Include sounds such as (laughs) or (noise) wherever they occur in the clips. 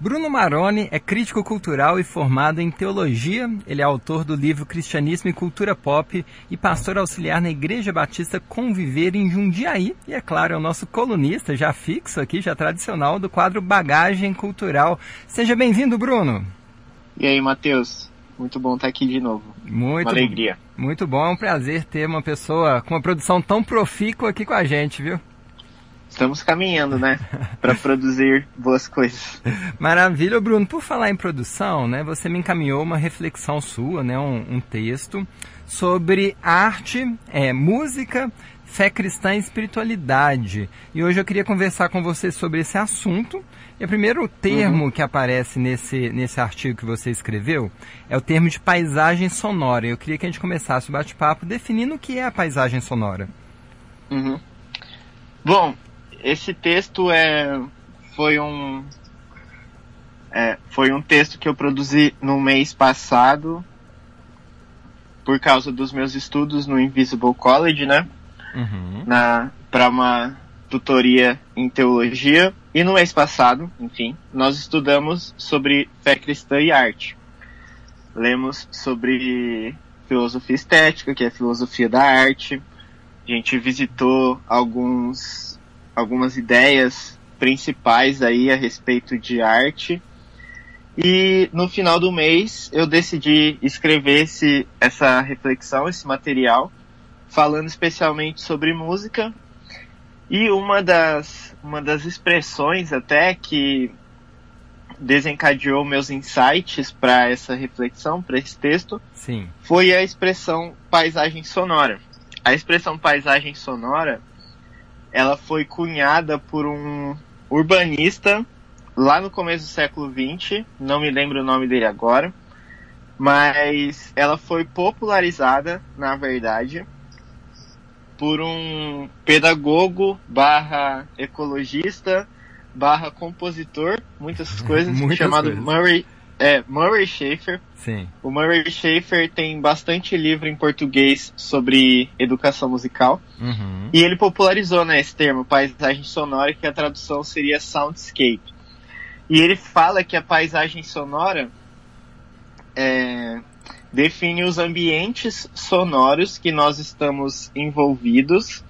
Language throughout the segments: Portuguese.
Bruno Maroni é crítico cultural e formado em teologia. Ele é autor do livro Cristianismo e Cultura Pop e pastor auxiliar na Igreja Batista Conviver em Jundiaí. E é claro, é o nosso colunista já fixo aqui, já tradicional, do quadro Bagagem Cultural. Seja bem-vindo, Bruno. E aí, Matheus? Muito bom estar aqui de novo. Muito uma alegria. Muito bom, é um prazer ter uma pessoa com uma produção tão profícua aqui com a gente, viu? Estamos caminhando, né? (laughs) Para produzir boas coisas. Maravilha, Bruno. Por falar em produção, né? Você me encaminhou uma reflexão sua, né? Um, um texto sobre arte, é, música, fé cristã e espiritualidade. E hoje eu queria conversar com você sobre esse assunto. E o primeiro termo uhum. que aparece nesse, nesse artigo que você escreveu é o termo de paisagem sonora. Eu queria que a gente começasse o bate-papo definindo o que é a paisagem sonora. Uhum. Bom, esse texto é, foi um é, foi um texto que eu produzi no mês passado por causa dos meus estudos no Invisible College, né? Uhum. Na para uma tutoria em teologia e no mês passado, enfim, nós estudamos sobre fé cristã e arte. Lemos sobre filosofia estética, que é a filosofia da arte. A gente visitou alguns algumas ideias principais aí a respeito de arte. E no final do mês eu decidi escrever esse, essa reflexão, esse material, falando especialmente sobre música. E uma das, uma das expressões até que desencadeou meus insights para essa reflexão, para esse texto, Sim. foi a expressão paisagem sonora. A expressão paisagem sonora ela foi cunhada por um urbanista lá no começo do século XX, não me lembro o nome dele agora, mas ela foi popularizada, na verdade, por um pedagogo barra ecologista barra compositor, muitas coisas, (laughs) muitas chamado coisas. Murray é, Murray Schaefer. Sim. O Murray Schaefer tem bastante livro em português sobre educação musical. Uhum. E ele popularizou né, esse termo, paisagem sonora, que a tradução seria soundscape. E ele fala que a paisagem sonora é, define os ambientes sonoros que nós estamos envolvidos,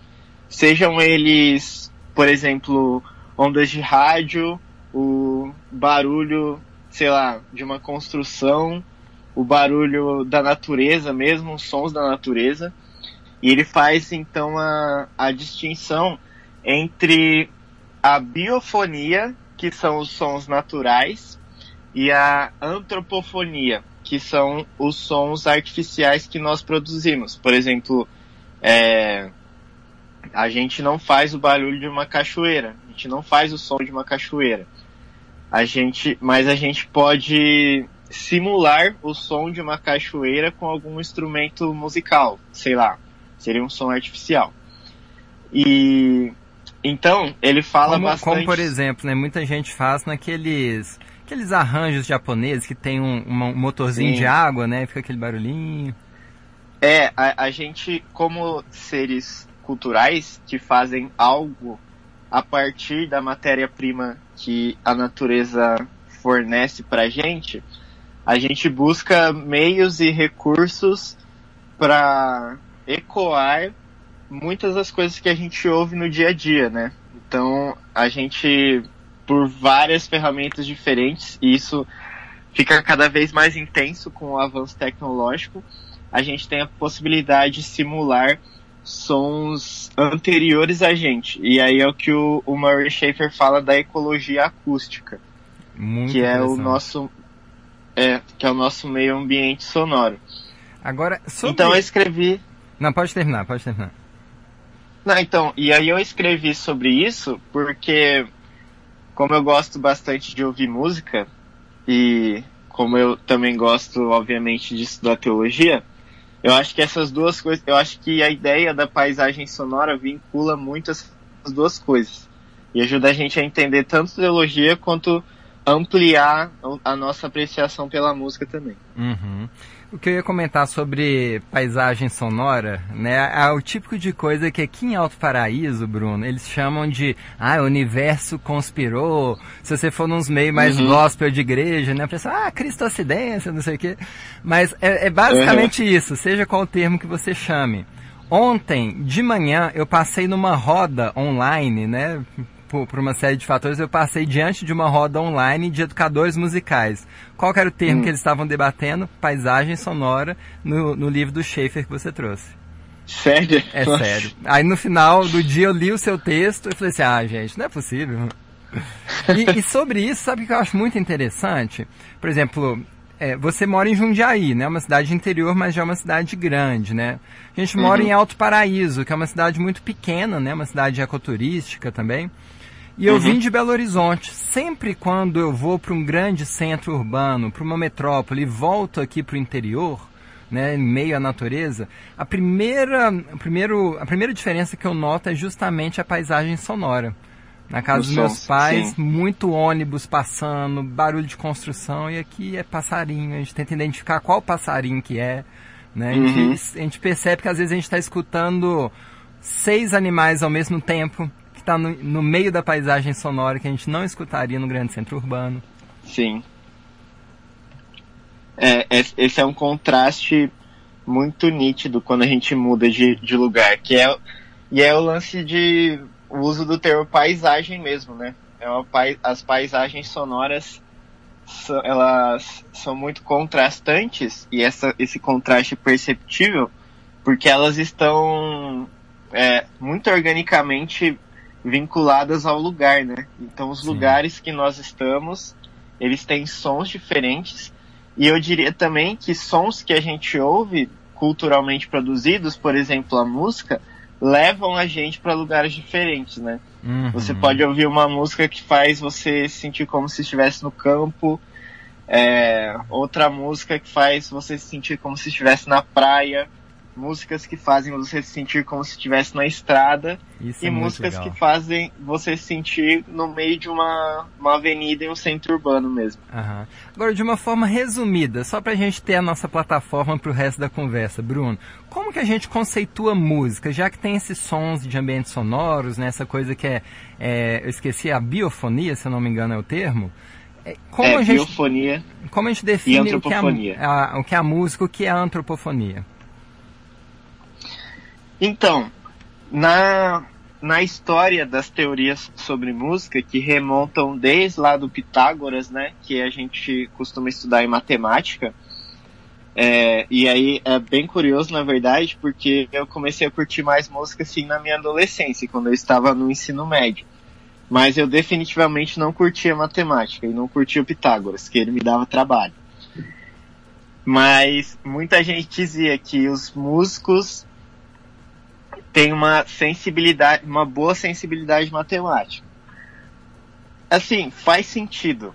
sejam eles, por exemplo, ondas de rádio, o barulho sei lá, de uma construção, o barulho da natureza mesmo, os sons da natureza. E ele faz então a, a distinção entre a biofonia, que são os sons naturais, e a antropofonia, que são os sons artificiais que nós produzimos. Por exemplo, é, a gente não faz o barulho de uma cachoeira, a gente não faz o som de uma cachoeira a gente, mas a gente pode simular o som de uma cachoeira com algum instrumento musical, sei lá, seria um som artificial. E então ele fala como, bastante. Como por exemplo, né, muita gente faz naqueles aqueles arranjos japoneses que tem um, um motorzinho Sim. de água, né, fica aquele barulhinho. É, a, a gente como seres culturais que fazem algo a partir da matéria-prima que a natureza fornece para gente, a gente busca meios e recursos para ecoar muitas das coisas que a gente ouve no dia a dia, né? Então a gente, por várias ferramentas diferentes, e isso fica cada vez mais intenso com o avanço tecnológico, a gente tem a possibilidade de simular sons anteriores a gente. E aí é o que o, o Murray Schaefer fala da ecologia acústica, Muito que é o nosso é, que é o nosso meio ambiente sonoro. Agora, sobre... então eu escrevi. Não, pode terminar, pode terminar. Não, então, e aí eu escrevi sobre isso porque como eu gosto bastante de ouvir música e como eu também gosto, obviamente, de estudar teologia, eu acho que essas duas coisas, eu acho que a ideia da paisagem sonora vincula muito essas duas coisas e ajuda a gente a entender tanto teologia quanto ampliar a nossa apreciação pela música também. Uhum. O que eu ia comentar sobre paisagem sonora, né, é o típico de coisa que aqui em Alto Paraíso, Bruno, eles chamam de, ah, o universo conspirou. Se você for nos meios mais uhum. gospel de igreja, né, a pessoa, ah, cristocidência, não sei o quê. Mas é, é basicamente uhum. isso, seja qual o termo que você chame. Ontem, de manhã, eu passei numa roda online, né, por, por, uma série de fatores, eu passei diante de uma roda online de educadores musicais. Qual era o termo hum. que eles estavam debatendo? Paisagem sonora no, no livro do Schaefer que você trouxe. Sério? É Nossa. sério. Aí no final do dia eu li o seu texto e falei assim, ah, gente, não é possível. E, e sobre isso, sabe o que eu acho muito interessante? Por exemplo, é, você mora em Jundiaí, né? Uma cidade interior, mas já é uma cidade grande, né? A gente mora uhum. em Alto Paraíso, que é uma cidade muito pequena, né? Uma cidade ecoturística também. E eu uhum. vim de Belo Horizonte. Sempre quando eu vou para um grande centro urbano, para uma metrópole e volto aqui para o interior, né, em meio à natureza, a primeira, a, primeiro, a primeira diferença que eu noto é justamente a paisagem sonora. Na casa dos meus pais, sim. muito ônibus passando, barulho de construção, e aqui é passarinho. A gente tenta identificar qual passarinho que é. Né? Uhum. A, gente, a gente percebe que às vezes a gente está escutando seis animais ao mesmo tempo que está no, no, meio da paisagem sonora que a gente não escutaria no grande centro urbano. Sim. É, esse é um contraste muito nítido quando a gente muda de, de lugar, que é, e é o lance de uso do termo paisagem mesmo, né? É uma, as paisagens sonoras elas são muito contrastantes e essa, esse contraste é perceptível porque elas estão é, muito organicamente vinculadas ao lugar, né? Então os Sim. lugares que nós estamos, eles têm sons diferentes e eu diria também que sons que a gente ouve culturalmente produzidos, por exemplo, a música, levam a gente para lugares diferentes, né? Uhum. Você pode ouvir uma música que faz você sentir como se estivesse no campo, é, outra música que faz você se sentir como se estivesse na praia, músicas que fazem você se sentir como se estivesse na estrada Isso e é músicas que fazem você se sentir no meio de uma, uma avenida em um centro urbano mesmo. Agora, de uma forma resumida, só para a gente ter a nossa plataforma para o resto da conversa, Bruno, como que a gente conceitua música, já que tem esses sons de ambientes sonoros, né, essa coisa que é, é eu esqueci, a biofonia, se eu não me engano é o termo, é, como é, a gente, biofonia como a gente define o que, é a, a, o que é a música, o que é a antropofonia? Então, na, na história das teorias sobre música, que remontam desde lá do Pitágoras, né, que a gente costuma estudar em matemática, é, e aí é bem curioso, na verdade, porque eu comecei a curtir mais música assim na minha adolescência, quando eu estava no ensino médio. Mas eu definitivamente não curtia matemática e não curtia o Pitágoras, que ele me dava trabalho. Mas muita gente dizia que os músicos tem uma sensibilidade, uma boa sensibilidade matemática. Assim, faz sentido.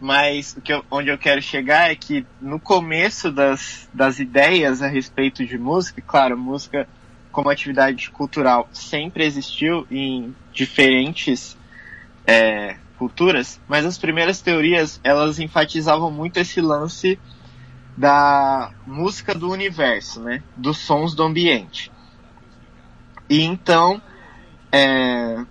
Mas o que eu, onde eu quero chegar é que no começo das, das ideias a respeito de música, claro, música como atividade cultural sempre existiu em diferentes é, culturas, mas as primeiras teorias elas enfatizavam muito esse lance da música do universo, né, dos sons do ambiente. E então, é,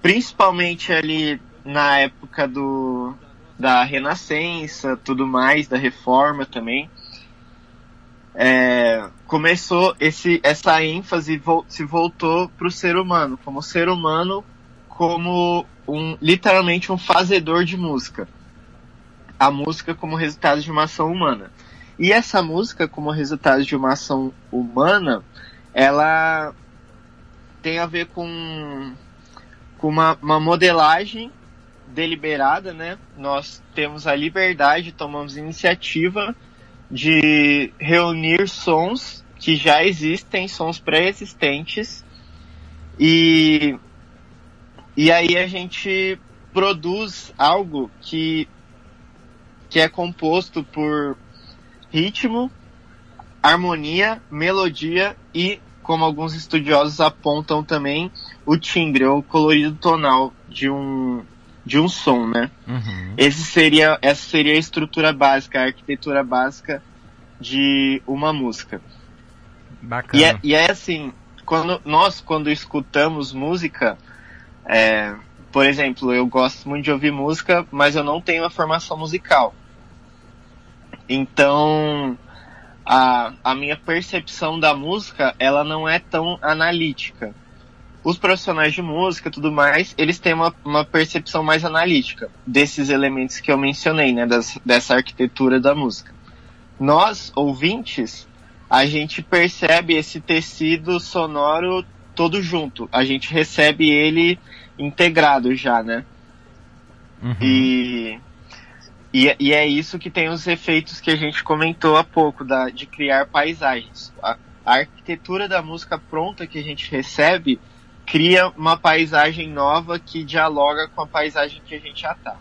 principalmente ali na época do, da Renascença, tudo mais, da Reforma também, é, começou esse, essa ênfase se voltou para o ser humano, como ser humano, como um literalmente um fazedor de música. A música como resultado de uma ação humana. E essa música, como resultado de uma ação humana, ela tem a ver com, com uma, uma modelagem deliberada, né? Nós temos a liberdade, tomamos iniciativa de reunir sons que já existem, sons pré-existentes, e, e aí a gente produz algo que, que é composto por ritmo, harmonia, melodia e como alguns estudiosos apontam também, o timbre ou colorido tonal de um, de um som, né? Uhum. Esse seria, essa seria a estrutura básica, a arquitetura básica de uma música. Bacana. E é, e é assim, quando nós quando escutamos música, é, por exemplo, eu gosto muito de ouvir música, mas eu não tenho a formação musical. Então, a, a minha percepção da música, ela não é tão analítica. Os profissionais de música tudo mais, eles têm uma, uma percepção mais analítica desses elementos que eu mencionei, né, das, dessa arquitetura da música. Nós, ouvintes, a gente percebe esse tecido sonoro todo junto. A gente recebe ele integrado já, né? Uhum. E, e, e, é isso que tem os efeitos que a gente comentou há pouco, da, de criar paisagens. A, a arquitetura da música pronta que a gente recebe cria uma paisagem nova que dialoga com a paisagem que a gente já está.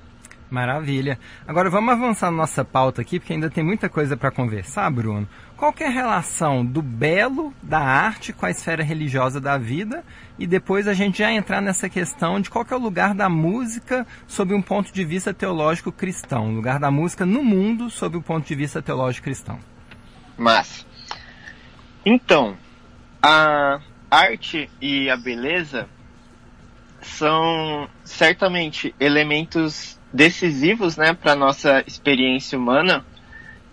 Maravilha. Agora vamos avançar na nossa pauta aqui, porque ainda tem muita coisa para conversar, Bruno. Qual é a relação do belo, da arte, com a esfera religiosa da vida? E depois a gente já entrar nessa questão de qual é o lugar da música sob um ponto de vista teológico cristão. O lugar da música no mundo sob o ponto de vista teológico cristão. Mas, então, a arte e a beleza são certamente elementos decisivos, né, para nossa experiência humana.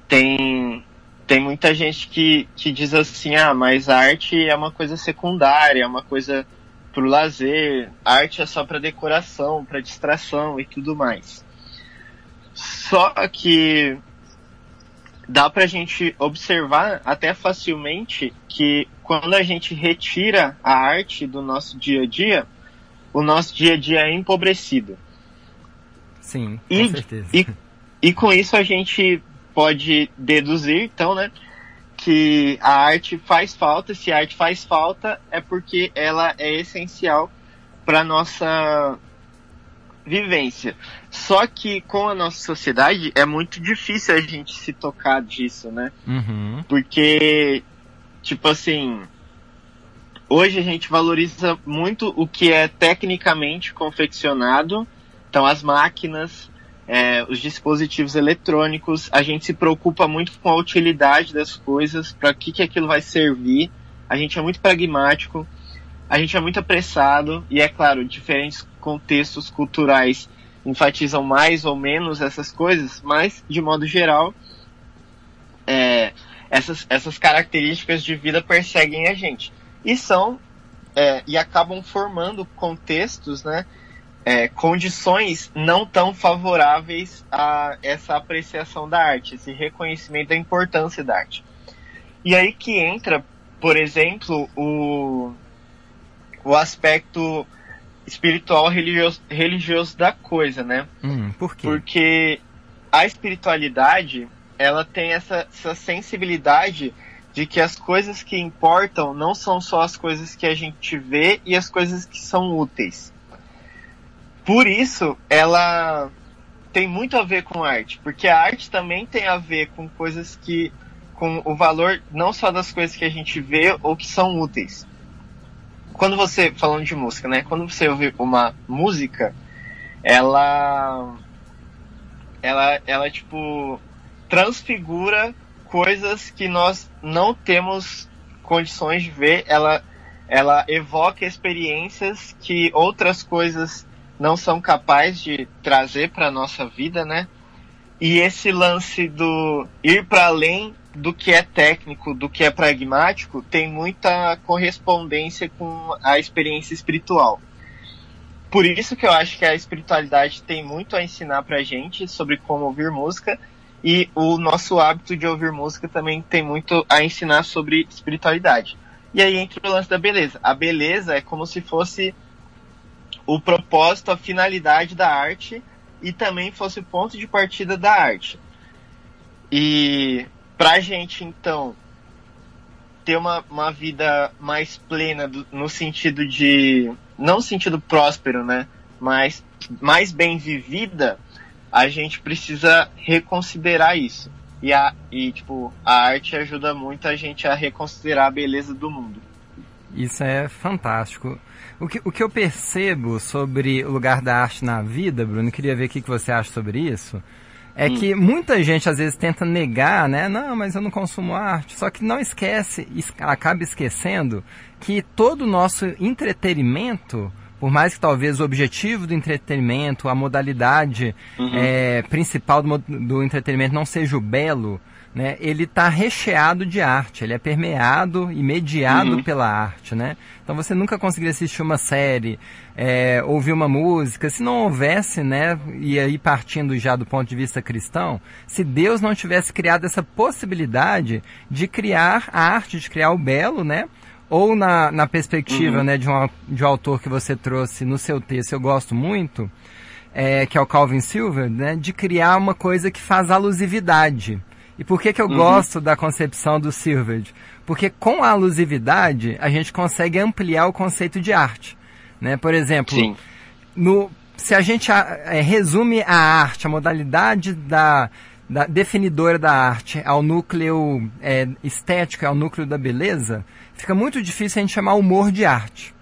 Tem tem muita gente que, que diz assim, ah, mas a arte é uma coisa secundária, é uma coisa pro lazer, arte é só para decoração, para distração e tudo mais. Só que dá pra gente observar até facilmente que quando a gente retira a arte do nosso dia a dia, o nosso dia a dia é empobrecido. Sim, com e, certeza. E, e com isso a gente pode deduzir, então, né, que a arte faz falta. Se a arte faz falta, é porque ela é essencial para nossa vivência. Só que com a nossa sociedade é muito difícil a gente se tocar disso, né? Uhum. Porque, tipo assim, hoje a gente valoriza muito o que é tecnicamente confeccionado então, as máquinas, é, os dispositivos eletrônicos, a gente se preocupa muito com a utilidade das coisas, para que, que aquilo vai servir. A gente é muito pragmático, a gente é muito apressado, e é claro, diferentes contextos culturais enfatizam mais ou menos essas coisas, mas, de modo geral, é, essas, essas características de vida perseguem a gente. E são, é, e acabam formando contextos, né, é, condições não tão favoráveis a essa apreciação da arte, esse reconhecimento da importância da arte. E aí que entra, por exemplo, o, o aspecto espiritual religioso, religioso da coisa, né? Hum, por quê? Porque a espiritualidade, ela tem essa, essa sensibilidade de que as coisas que importam não são só as coisas que a gente vê e as coisas que são úteis por isso, ela tem muito a ver com arte, porque a arte também tem a ver com coisas que com o valor não só das coisas que a gente vê ou que são úteis. Quando você falando de música, né? Quando você ouve uma música, ela ela ela tipo transfigura coisas que nós não temos condições de ver, ela ela evoca experiências que outras coisas não são capazes de trazer para nossa vida, né? E esse lance do ir para além do que é técnico, do que é pragmático, tem muita correspondência com a experiência espiritual. Por isso que eu acho que a espiritualidade tem muito a ensinar pra gente sobre como ouvir música e o nosso hábito de ouvir música também tem muito a ensinar sobre espiritualidade. E aí entra o lance da beleza. A beleza é como se fosse o propósito, a finalidade da arte e também fosse ponto de partida da arte. E pra gente, então, ter uma, uma vida mais plena do, no sentido de. não sentido próspero, né? Mas mais bem vivida, a gente precisa reconsiderar isso. E, a, e tipo, a arte ajuda muito a gente a reconsiderar a beleza do mundo. Isso é fantástico. O que, o que eu percebo sobre o lugar da arte na vida, Bruno, queria ver o que você acha sobre isso, é hum. que muita gente às vezes tenta negar, né? Não, mas eu não consumo arte. Só que não esquece, acaba esquecendo que todo o nosso entretenimento, por mais que talvez o objetivo do entretenimento, a modalidade uhum. é, principal do, do entretenimento não seja o belo, né, ele está recheado de arte, ele é permeado e mediado uhum. pela arte, né? Então você nunca conseguiria assistir uma série, é, ouvir uma música, se não houvesse, né, e aí partindo já do ponto de vista cristão, se Deus não tivesse criado essa possibilidade de criar a arte, de criar o belo, né? Ou na, na perspectiva, uhum. né, de um, de um autor que você trouxe no seu texto, eu gosto muito, é, que é o Calvin Silver, né, de criar uma coisa que faz alusividade. E por que, que eu uhum. gosto da concepção do Silvered? Porque com a alusividade a gente consegue ampliar o conceito de arte. Né? Por exemplo, no, se a gente é, resume a arte, a modalidade da, da definidora da arte ao núcleo é, estético, ao núcleo da beleza, fica muito difícil a gente chamar humor de arte.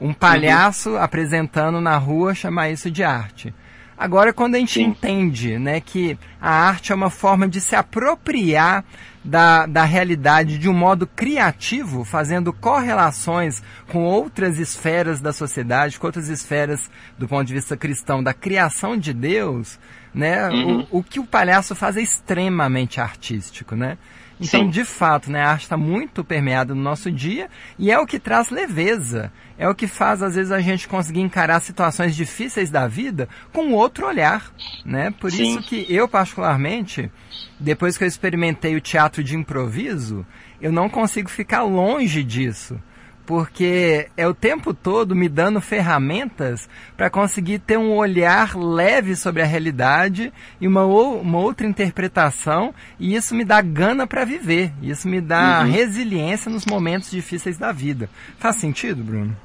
Um palhaço uhum. apresentando na rua chamar isso de arte. Agora, quando a gente Sim. entende né, que a arte é uma forma de se apropriar da, da realidade de um modo criativo, fazendo correlações com outras esferas da sociedade, com outras esferas do ponto de vista cristão, da criação de Deus, né, uhum. o, o que o palhaço faz é extremamente artístico, né? Então, Sim. de fato, né, a arte está muito permeada no nosso dia e é o que traz leveza. É o que faz, às vezes, a gente conseguir encarar situações difíceis da vida com outro olhar. Né? Por Sim. isso que eu, particularmente, depois que eu experimentei o teatro de improviso, eu não consigo ficar longe disso porque é o tempo todo me dando ferramentas para conseguir ter um olhar leve sobre a realidade e uma, uma outra interpretação, e isso me dá gana para viver, isso me dá uhum. resiliência nos momentos difíceis da vida. Faz sentido, Bruno?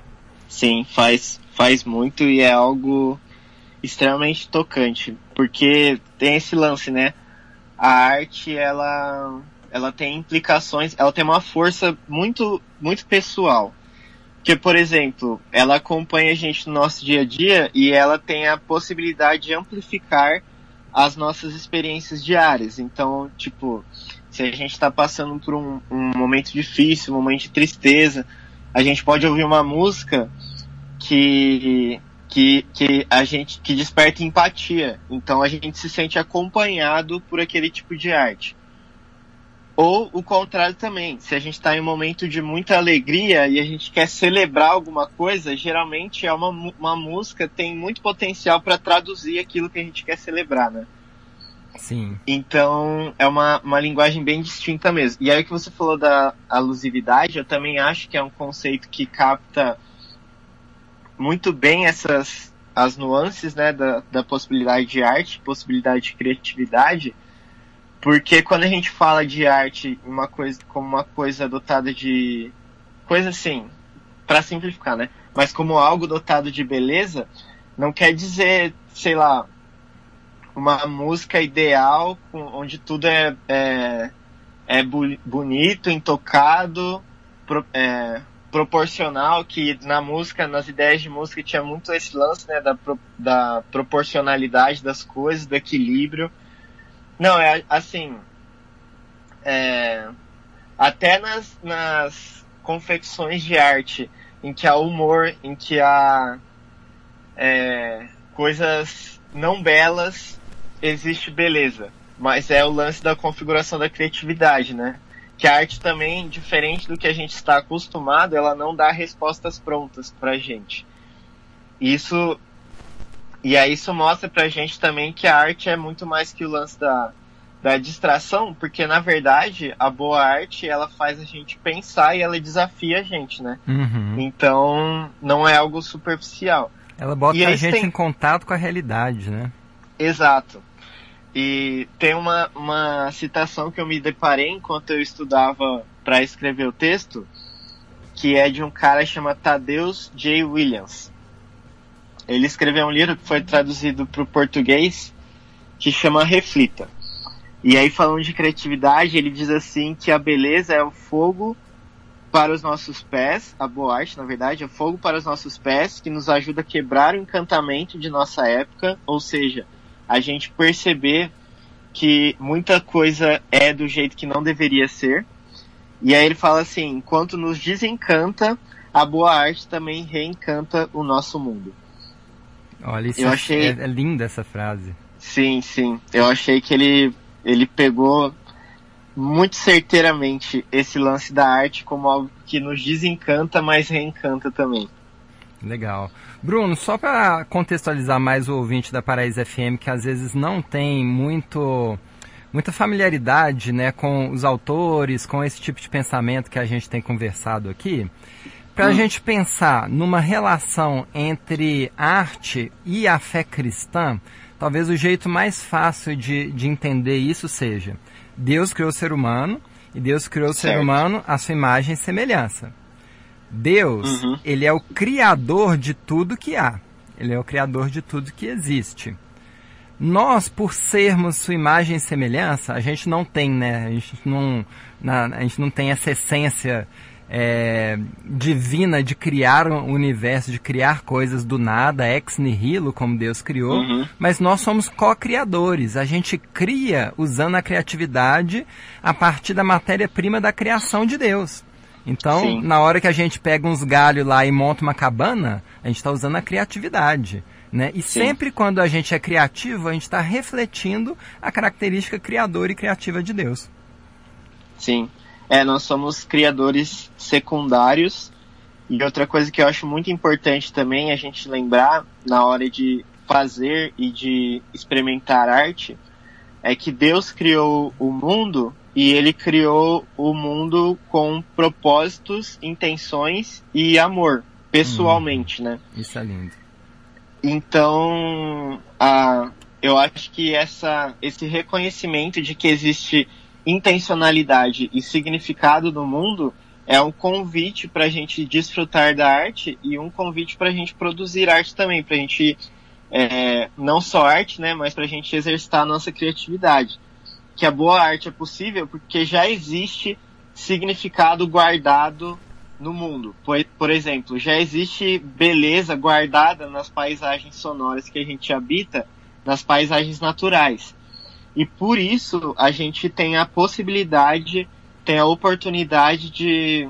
Sim, faz, faz muito e é algo extremamente tocante, porque tem esse lance, né? A arte, ela ela tem implicações, ela tem uma força muito, muito pessoal. Que, por exemplo, ela acompanha a gente no nosso dia a dia e ela tem a possibilidade de amplificar as nossas experiências diárias. Então, tipo, se a gente está passando por um, um, momento difícil, um momento de tristeza, a gente pode ouvir uma música que, que, que a gente que desperta empatia. Então a gente se sente acompanhado por aquele tipo de arte. Ou o contrário também, se a gente está em um momento de muita alegria e a gente quer celebrar alguma coisa, geralmente é uma, uma música tem muito potencial para traduzir aquilo que a gente quer celebrar, né? Sim. Então é uma, uma linguagem bem distinta mesmo. E aí que você falou da alusividade, eu também acho que é um conceito que capta muito bem essas as nuances né, da, da possibilidade de arte, possibilidade de criatividade porque quando a gente fala de arte uma coisa, como uma coisa dotada de. coisa assim, para simplificar, né? Mas como algo dotado de beleza, não quer dizer, sei lá, uma música ideal onde tudo é, é, é bonito, intocado, pro, é, proporcional, que na música, nas ideias de música tinha muito esse lance né, da, da proporcionalidade das coisas, do equilíbrio. Não, é assim. É, até nas, nas confecções de arte, em que há humor, em que há é, coisas não belas, existe beleza. Mas é o lance da configuração da criatividade, né? Que a arte também, diferente do que a gente está acostumado, ela não dá respostas prontas pra gente. Isso e aí isso mostra pra gente também que a arte é muito mais que o lance da, da distração, porque na verdade a boa arte ela faz a gente pensar e ela desafia a gente, né? Uhum. Então não é algo superficial. Ela bota e a gente tem... em contato com a realidade, né? Exato. E tem uma, uma citação que eu me deparei enquanto eu estudava para escrever o texto, que é de um cara chamado Tadeusz J. Williams. Ele escreveu um livro que foi traduzido para o português que chama Reflita. E aí falando de criatividade, ele diz assim que a beleza é o fogo para os nossos pés, a boa arte, na verdade, é fogo para os nossos pés, que nos ajuda a quebrar o encantamento de nossa época, ou seja, a gente perceber que muita coisa é do jeito que não deveria ser. E aí ele fala assim: enquanto nos desencanta, a boa arte também reencanta o nosso mundo. Olha, isso eu achei... é, é linda essa frase. Sim, sim. Eu achei que ele, ele pegou muito certeiramente esse lance da arte como algo que nos desencanta, mas reencanta também. Legal. Bruno, só para contextualizar mais o ouvinte da Paraíso FM, que às vezes não tem muito muita familiaridade né, com os autores, com esse tipo de pensamento que a gente tem conversado aqui, para a hum. gente pensar numa relação entre arte e a fé cristã, talvez o jeito mais fácil de, de entender isso seja: Deus criou o ser humano e Deus criou o certo. ser humano à sua imagem e semelhança. Deus, uhum. ele é o criador de tudo que há. Ele é o criador de tudo que existe. Nós, por sermos sua imagem e semelhança, a gente não tem, né? A gente não, na, a gente não tem essa essência é, divina de criar um universo, de criar coisas do nada, ex nihilo, como Deus criou, uhum. mas nós somos co-criadores. A gente cria usando a criatividade a partir da matéria-prima da criação de Deus. Então, Sim. na hora que a gente pega uns galhos lá e monta uma cabana, a gente está usando a criatividade. Né? E Sim. sempre quando a gente é criativo, a gente está refletindo a característica criadora e criativa de Deus. Sim. É, nós somos criadores secundários. E outra coisa que eu acho muito importante também a gente lembrar na hora de fazer e de experimentar arte é que Deus criou o mundo e ele criou o mundo com propósitos, intenções e amor, pessoalmente, hum, né? Isso é lindo. Então, a, eu acho que essa, esse reconhecimento de que existe intencionalidade e significado no mundo é um convite para a gente desfrutar da arte e um convite para a gente produzir arte também, para a gente é, não só arte, né, mas para a gente exercitar a nossa criatividade. Que a boa arte é possível porque já existe significado guardado no mundo. Por, por exemplo, já existe beleza guardada nas paisagens sonoras que a gente habita, nas paisagens naturais. E por isso a gente tem a possibilidade, tem a oportunidade de,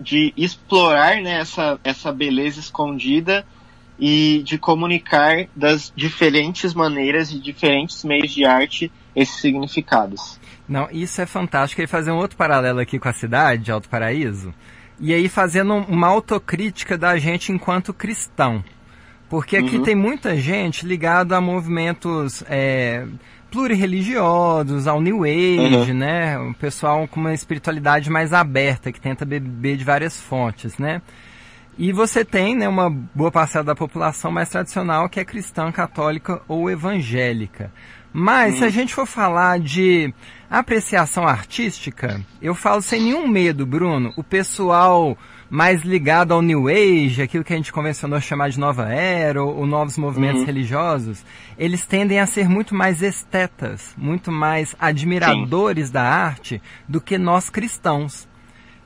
de explorar né, essa, essa beleza escondida e de comunicar das diferentes maneiras e diferentes meios de arte esses significados. Não, isso é fantástico. E fazer um outro paralelo aqui com a cidade, Alto Paraíso, e aí fazendo uma autocrítica da gente enquanto cristão. Porque aqui uhum. tem muita gente ligada a movimentos é, plurirreligiosos, ao New Age, uhum. né? Um pessoal com uma espiritualidade mais aberta, que tenta beber de várias fontes, né? E você tem né, uma boa parcela da população mais tradicional que é cristã, católica ou evangélica. Mas uhum. se a gente for falar de apreciação artística, eu falo sem nenhum medo, Bruno. O pessoal mais ligado ao New Age, aquilo que a gente convencionou chamar de nova era, ou, ou novos movimentos uhum. religiosos, eles tendem a ser muito mais estetas, muito mais admiradores Sim. da arte do que nós cristãos.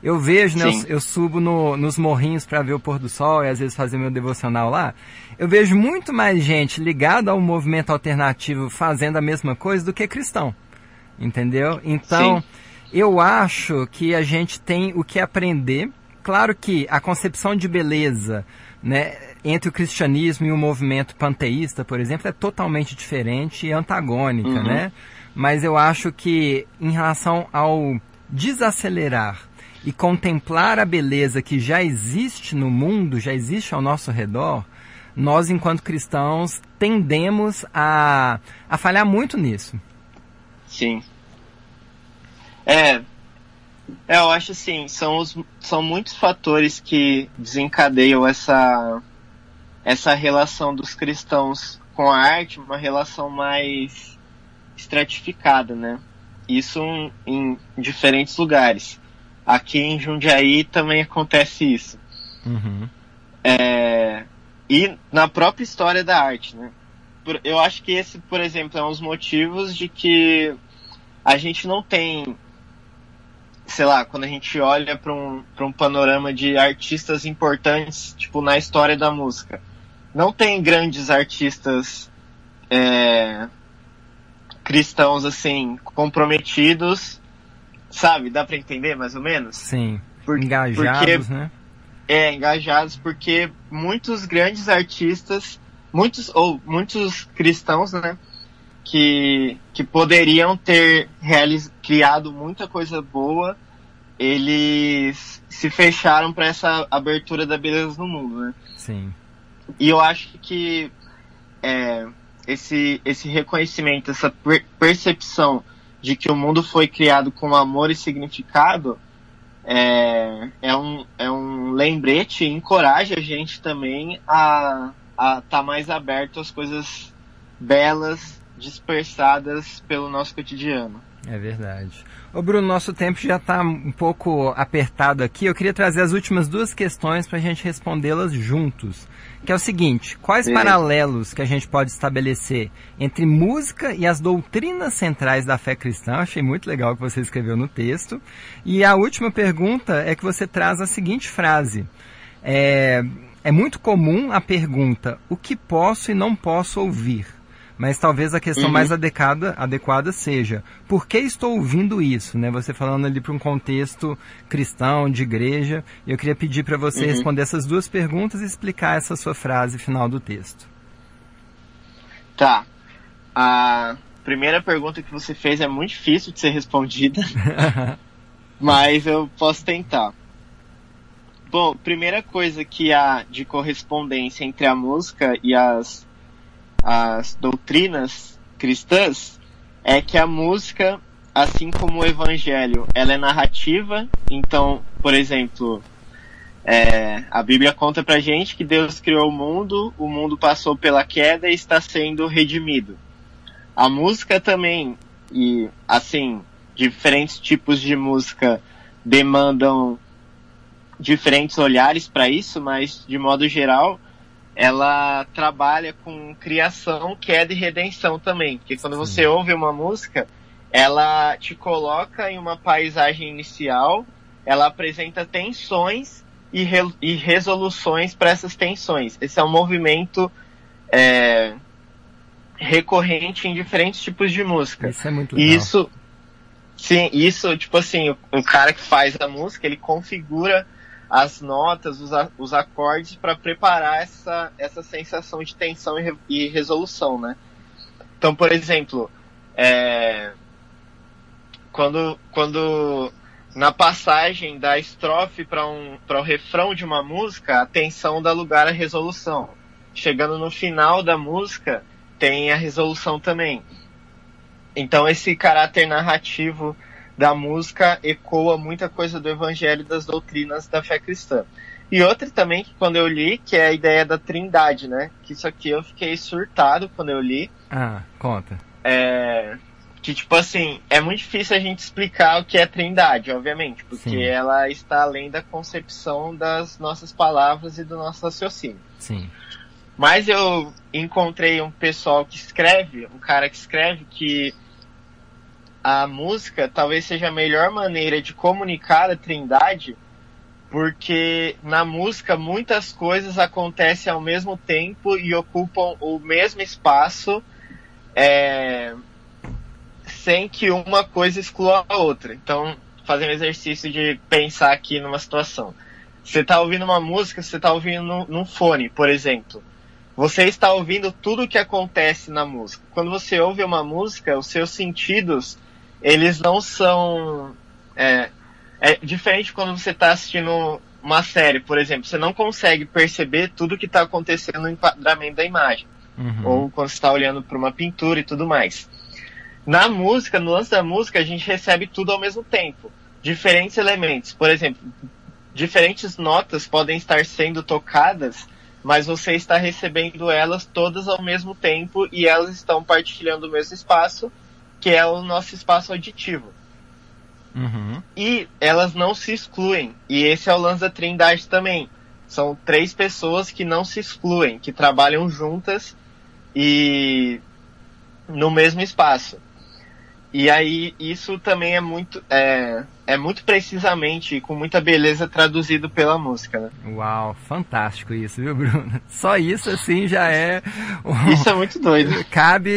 Eu vejo, né, eu, eu, subo no, nos morrinhos para ver o pôr do sol e às vezes fazer meu devocional lá. Eu vejo muito mais gente ligada ao movimento alternativo fazendo a mesma coisa do que cristão. Entendeu? Então, Sim. eu acho que a gente tem o que aprender Claro que a concepção de beleza né, entre o cristianismo e o movimento panteísta, por exemplo, é totalmente diferente e antagônica, uhum. né? Mas eu acho que em relação ao desacelerar e contemplar a beleza que já existe no mundo, já existe ao nosso redor, nós, enquanto cristãos, tendemos a, a falhar muito nisso. Sim. É, é, eu acho assim, são, os, são muitos fatores que desencadeiam essa, essa relação dos cristãos com a arte, uma relação mais estratificada, né? Isso em, diferentes lugares. Aqui em Jundiaí também acontece isso. Uhum. É, e na própria história da arte, né? Eu acho que esse, por exemplo, é um dos motivos de que a gente não tem sei lá, quando a gente olha para um, um panorama de artistas importantes, tipo, na história da música, não tem grandes artistas é, cristãos, assim, comprometidos, sabe? Dá para entender, mais ou menos? Sim, Por, engajados, porque, né? É, engajados, porque muitos grandes artistas, muitos, ou muitos cristãos, né? que, que poderiam ter realiz, criado muita coisa boa, eles se fecharam para essa abertura da beleza no mundo, né? Sim. E eu acho que é, esse, esse reconhecimento, essa per percepção de que o mundo foi criado com amor e significado é, é, um, é um lembrete e encoraja a gente também a estar tá mais aberto às coisas belas dispersadas pelo nosso cotidiano. É verdade. Ô Bruno, nosso tempo já está um pouco apertado aqui. Eu queria trazer as últimas duas questões para a gente respondê-las juntos. Que é o seguinte: quais Sim. paralelos que a gente pode estabelecer entre música e as doutrinas centrais da fé cristã? Achei muito legal o que você escreveu no texto. E a última pergunta é que você traz a seguinte frase. É, é muito comum a pergunta: o que posso e não posso ouvir? Mas talvez a questão uhum. mais adequada, adequada seja por que estou ouvindo isso, né? Você falando ali para um contexto cristão, de igreja. Eu queria pedir para você uhum. responder essas duas perguntas e explicar essa sua frase final do texto. Tá. A primeira pergunta que você fez é muito difícil de ser respondida, (laughs) mas eu posso tentar. Bom, primeira coisa que há de correspondência entre a música e as as doutrinas cristãs é que a música, assim como o evangelho, ela é narrativa. Então, por exemplo, é, a Bíblia conta pra gente que Deus criou o mundo, o mundo passou pela queda e está sendo redimido. A música também, e assim, diferentes tipos de música demandam diferentes olhares para isso, mas de modo geral, ela trabalha com criação, queda e redenção também. Porque quando você ouve uma música, ela te coloca em uma paisagem inicial, ela apresenta tensões e, re, e resoluções para essas tensões. Esse é um movimento é, recorrente em diferentes tipos de música. Isso é muito legal. Isso, sim, isso, tipo assim, o, o cara que faz a música, ele configura as notas, os, os acordes para preparar essa, essa sensação de tensão e, e resolução, né? Então, por exemplo, é, quando, quando na passagem da estrofe para um, o refrão de uma música, a tensão dá lugar à resolução. Chegando no final da música, tem a resolução também. Então, esse caráter narrativo da música ecoa muita coisa do evangelho e das doutrinas da fé cristã. E outra também que quando eu li, que é a ideia da trindade, né? Que isso aqui eu fiquei surtado quando eu li. Ah, conta. É, que tipo assim, é muito difícil a gente explicar o que é trindade, obviamente, porque Sim. ela está além da concepção das nossas palavras e do nosso raciocínio. Sim. Mas eu encontrei um pessoal que escreve, um cara que escreve que a música talvez seja a melhor maneira de comunicar a Trindade, porque na música muitas coisas acontecem ao mesmo tempo e ocupam o mesmo espaço, é, sem que uma coisa exclua a outra. Então, fazer um exercício de pensar aqui numa situação. Você está ouvindo uma música, você está ouvindo num, num fone, por exemplo. Você está ouvindo tudo o que acontece na música. Quando você ouve uma música, os seus sentidos eles não são. É, é diferente quando você está assistindo uma série, por exemplo, você não consegue perceber tudo que está acontecendo no enquadramento da imagem. Uhum. Ou quando você está olhando para uma pintura e tudo mais. Na música, no lance da música, a gente recebe tudo ao mesmo tempo. Diferentes elementos. Por exemplo, diferentes notas podem estar sendo tocadas, mas você está recebendo elas todas ao mesmo tempo e elas estão partilhando o mesmo espaço que é o nosso espaço auditivo. Uhum. E elas não se excluem. E esse é o lance da Trindade também. São três pessoas que não se excluem, que trabalham juntas e no mesmo espaço. E aí isso também é muito é, é muito precisamente e com muita beleza traduzido pela música, né? Uau, fantástico isso, viu, Bruno? (laughs) Só isso assim já é. (laughs) Isso é muito doido. (laughs) Cabe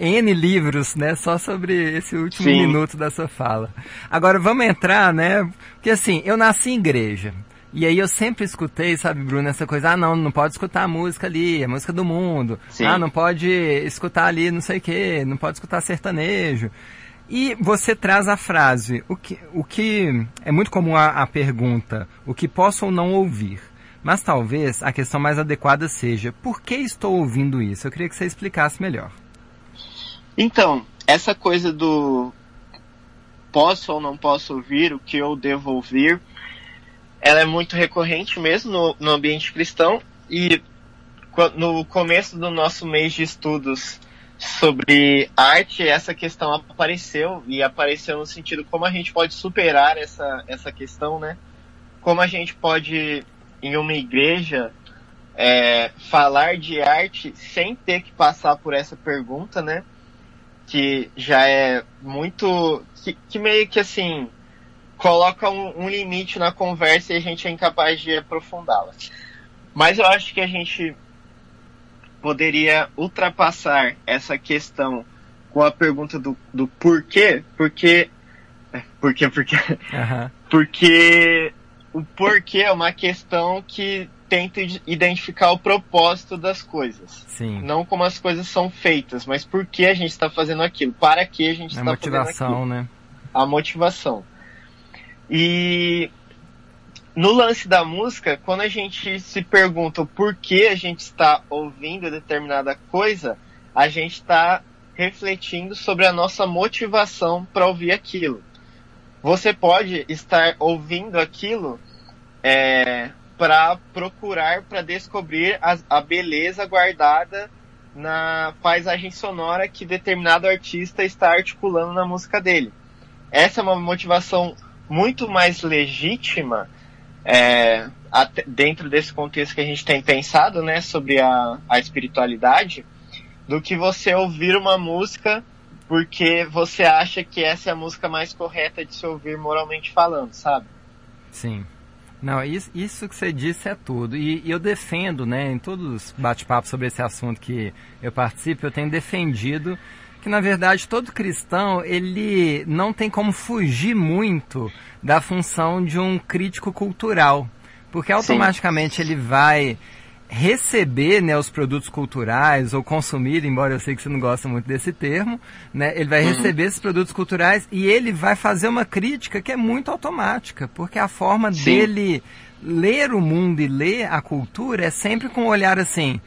N livros, né? Só sobre esse último Sim. minuto da sua fala. Agora vamos entrar, né? Porque assim, eu nasci em igreja. E aí eu sempre escutei, sabe, Bruno, essa coisa, ah não, não pode escutar a música ali, a música do mundo. Sim. Ah, não pode escutar ali não sei o que, não pode escutar sertanejo. E você traz a frase, o que, o que é muito comum a, a pergunta, o que posso ou não ouvir. Mas talvez a questão mais adequada seja, por que estou ouvindo isso? Eu queria que você explicasse melhor. Então, essa coisa do posso ou não posso ouvir, o que eu devo ouvir, ela é muito recorrente mesmo no, no ambiente cristão e no começo do nosso mês de estudos sobre arte, essa questão apareceu e apareceu no sentido como a gente pode superar essa, essa questão, né? Como a gente pode, em uma igreja, é, falar de arte sem ter que passar por essa pergunta, né? Que já é muito. que, que meio que assim. Coloca um, um limite na conversa e a gente é incapaz de aprofundá-la. Mas eu acho que a gente poderia ultrapassar essa questão com a pergunta do, do porquê, porque. É, porquê, porque. Uhum. Porque o porquê é uma questão que tenta identificar o propósito das coisas. Sim. Não como as coisas são feitas, mas por que a gente está fazendo aquilo, para que a gente está fazendo aquilo. A motivação, né? A motivação. E no lance da música, quando a gente se pergunta o porquê a gente está ouvindo determinada coisa, a gente está refletindo sobre a nossa motivação para ouvir aquilo. Você pode estar ouvindo aquilo é, para procurar, para descobrir a, a beleza guardada na paisagem sonora que determinado artista está articulando na música dele. Essa é uma motivação muito mais legítima é, até, dentro desse contexto que a gente tem pensado, né, sobre a, a espiritualidade, do que você ouvir uma música porque você acha que essa é a música mais correta de se ouvir moralmente falando, sabe? Sim. Não, isso, isso que você disse é tudo. E, e eu defendo, né, em todos os bate-papos sobre esse assunto que eu participo, eu tenho defendido que na verdade todo cristão ele não tem como fugir muito da função de um crítico cultural, porque automaticamente Sim. ele vai receber né, os produtos culturais ou consumir, embora eu sei que você não gosta muito desse termo, né, ele vai uhum. receber esses produtos culturais e ele vai fazer uma crítica que é muito automática, porque a forma Sim. dele ler o mundo e ler a cultura é sempre com um olhar assim,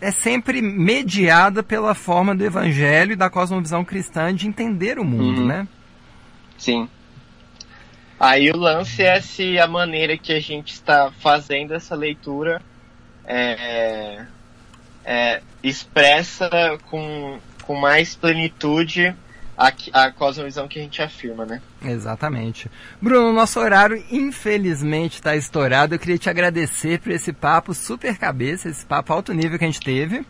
é sempre mediada pela forma do evangelho e da cosmovisão cristã de entender o mundo, uhum. né? Sim. Aí o lance é se a maneira que a gente está fazendo essa leitura é, é, expressa com, com mais plenitude a, a cosmovisão que a gente afirma, né? Exatamente. Bruno, nosso horário infelizmente está estourado. Eu queria te agradecer por esse papo super cabeça, esse papo alto nível que a gente teve.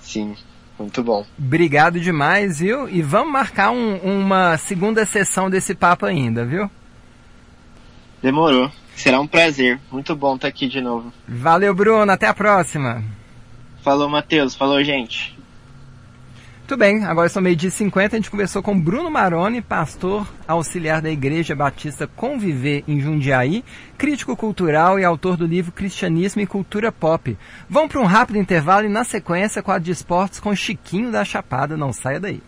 Sim, muito bom. Obrigado demais, viu? E vamos marcar um, uma segunda sessão desse papo ainda, viu? Demorou. Será um prazer. Muito bom estar aqui de novo. Valeu, Bruno. Até a próxima. Falou, Matheus. Falou, gente. Muito bem, agora são meio dia 50, a gente conversou com Bruno Maroni, pastor auxiliar da Igreja Batista Conviver em Jundiaí, crítico cultural e autor do livro Cristianismo e Cultura Pop. Vamos para um rápido intervalo e na sequência quadro de esportes com Chiquinho da Chapada, não saia daí.